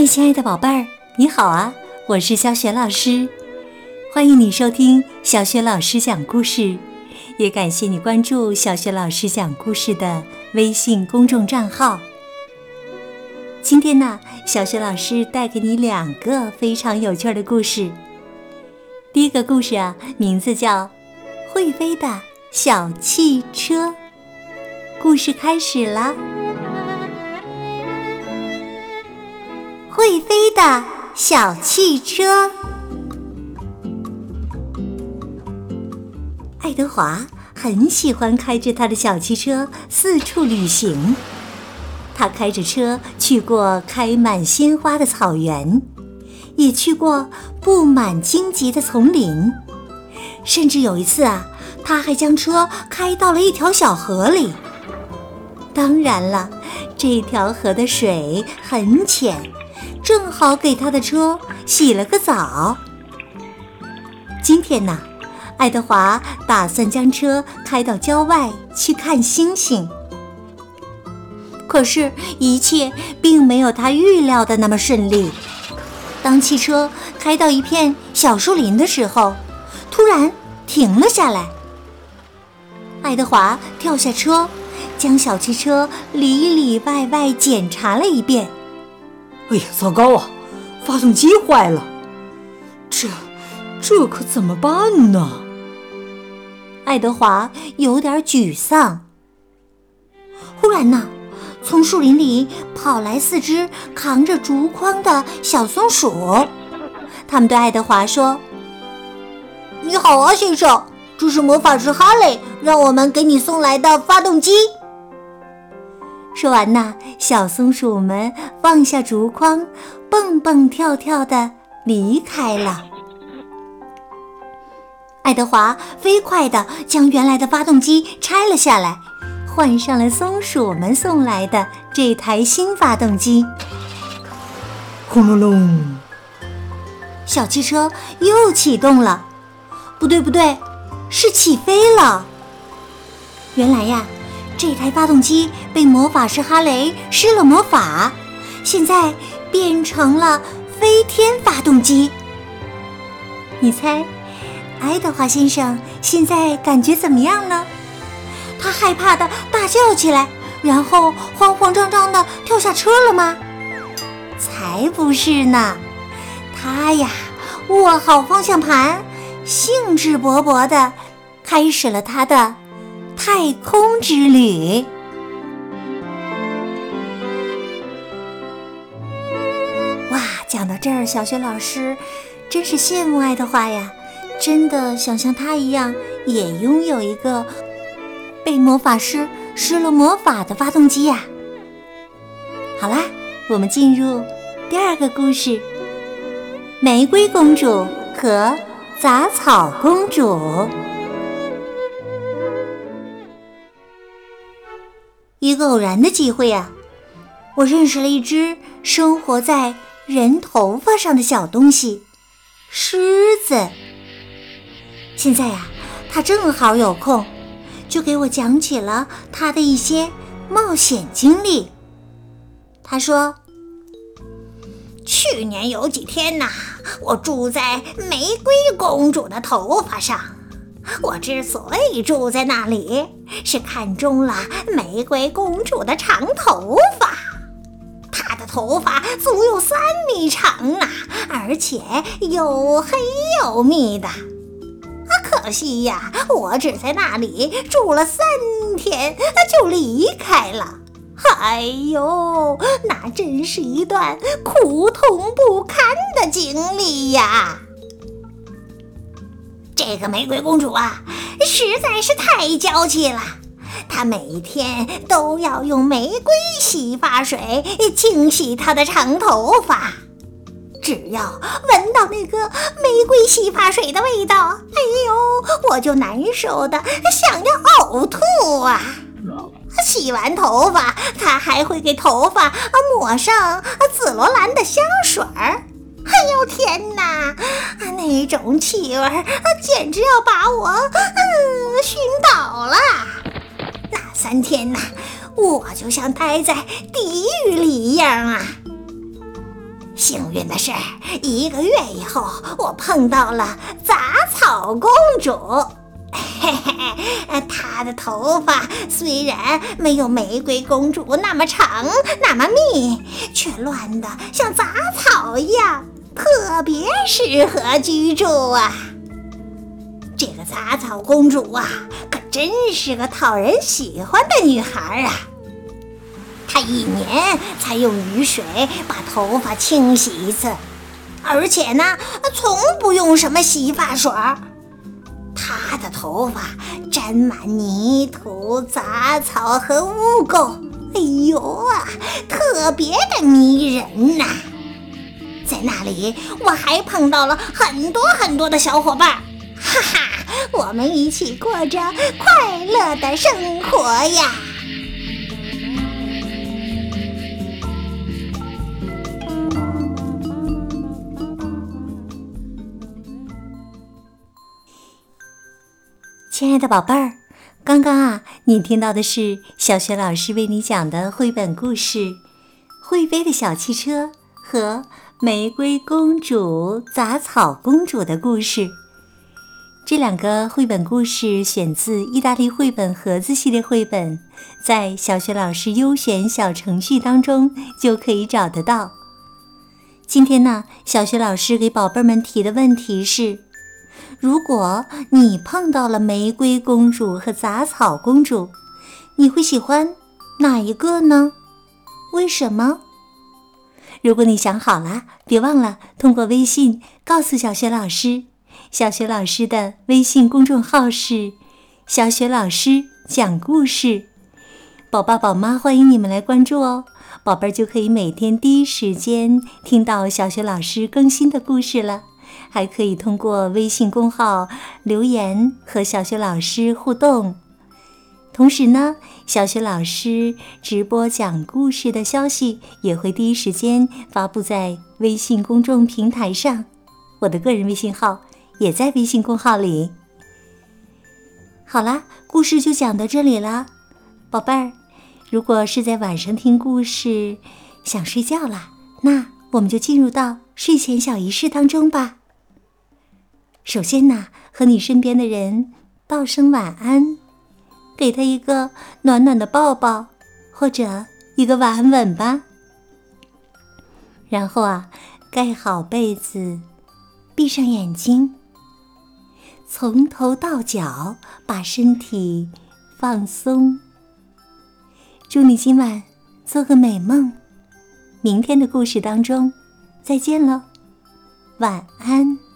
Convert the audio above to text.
嗨，亲爱的宝贝儿，你好啊！我是小雪老师，欢迎你收听小雪老师讲故事，也感谢你关注小雪老师讲故事的微信公众账号。今天呢，小雪老师带给你两个非常有趣的故事。第一个故事啊，名字叫《会飞的小汽车》。故事开始了。会飞的小汽车。爱德华很喜欢开着他的小汽车四处旅行。他开着车去过开满鲜花的草原，也去过布满荆棘的丛林，甚至有一次啊，他还将车开到了一条小河里。当然了，这条河的水很浅。正好给他的车洗了个澡。今天呢，爱德华打算将车开到郊外去看星星。可是，一切并没有他预料的那么顺利。当汽车开到一片小树林的时候，突然停了下来。爱德华跳下车，将小汽车里里外外检查了一遍。哎呀，糟糕啊！发动机坏了，这这可怎么办呢？爱德华有点沮丧。忽然呢，从树林里跑来四只扛着竹筐的小松鼠，他们对爱德华说：“你好啊，先生，这是魔法师哈雷让我们给你送来的发动机。”说完呢，小松鼠们放下竹筐，蹦蹦跳跳的离开了。爱德华飞快地将原来的发动机拆了下来，换上了松鼠们送来的这台新发动机。轰隆隆，小汽车又启动了。不对，不对，是起飞了。原来呀。这台发动机被魔法师哈雷施了魔法，现在变成了飞天发动机。你猜，爱德华先生现在感觉怎么样呢？他害怕的大叫起来，然后慌慌张张的跳下车了吗？才不是呢！他呀，握好方向盘，兴致勃勃的开始了他的。太空之旅。哇，讲到这儿，小雪老师真是羡慕爱德华呀！真的想像他一样，也拥有一个被魔法师施了魔法的发动机呀。好啦，我们进入第二个故事：玫瑰公主和杂草公主。一个偶然的机会呀，我认识了一只生活在人头发上的小东西——狮子。现在呀，它正好有空，就给我讲起了它的一些冒险经历。他说：“去年有几天呐，我住在玫瑰公主的头发上。”我之所以住在那里，是看中了玫瑰公主的长头发。她的头发足有三米长呢，而且又黑又密的。啊，可惜呀，我只在那里住了三天就离开了。哎呦，那真是一段苦痛不堪的经历呀！这个玫瑰公主啊，实在是太娇气了。她每天都要用玫瑰洗发水清洗她的长头发，只要闻到那个玫瑰洗发水的味道，哎呦，我就难受的想要呕吐啊！洗完头发，她还会给头发抹上紫罗兰的香水儿。哎呦天哪，那种气味简直要把我三天呐，我就像待在地狱里一样啊。幸运的是，一个月以后，我碰到了杂草公主。嘿嘿，她的头发虽然没有玫瑰公主那么长、那么密，却乱得像杂草一样，特别适合居住啊。这个杂草公主啊，真是个讨人喜欢的女孩啊。她一年才用雨水把头发清洗一次，而且呢，从不用什么洗发水。她的头发沾满泥土、杂草和污垢，哎呦啊，特别的迷人呐！在那里，我还碰到了很多很多的小伙伴，哈哈，我们一起过着快乐的生活呀！亲爱的宝贝儿，刚刚啊，你听到的是小雪老师为你讲的绘本故事《会飞的小汽车》和《玫瑰公主、杂草公主》的故事。这两个绘本故事选自意大利绘本盒子系列绘本，在小学老师优选小程序当中就可以找得到。今天呢，小学老师给宝贝们提的问题是。如果你碰到了玫瑰公主和杂草公主，你会喜欢哪一个呢？为什么？如果你想好了，别忘了通过微信告诉小学老师。小雪老师的微信公众号是“小雪老师讲故事”，宝爸宝妈欢迎你们来关注哦，宝贝儿就可以每天第一时间听到小雪老师更新的故事了。还可以通过微信公号留言和小雪老师互动，同时呢，小雪老师直播讲故事的消息也会第一时间发布在微信公众平台上。我的个人微信号也在微信公号里。好啦，故事就讲到这里了，宝贝儿。如果是在晚上听故事想睡觉了，那我们就进入到睡前小仪式当中吧。首先呢，和你身边的人道声晚安，给他一个暖暖的抱抱，或者一个晚安吻吧。然后啊，盖好被子，闭上眼睛，从头到脚把身体放松。祝你今晚做个美梦，明天的故事当中再见喽，晚安。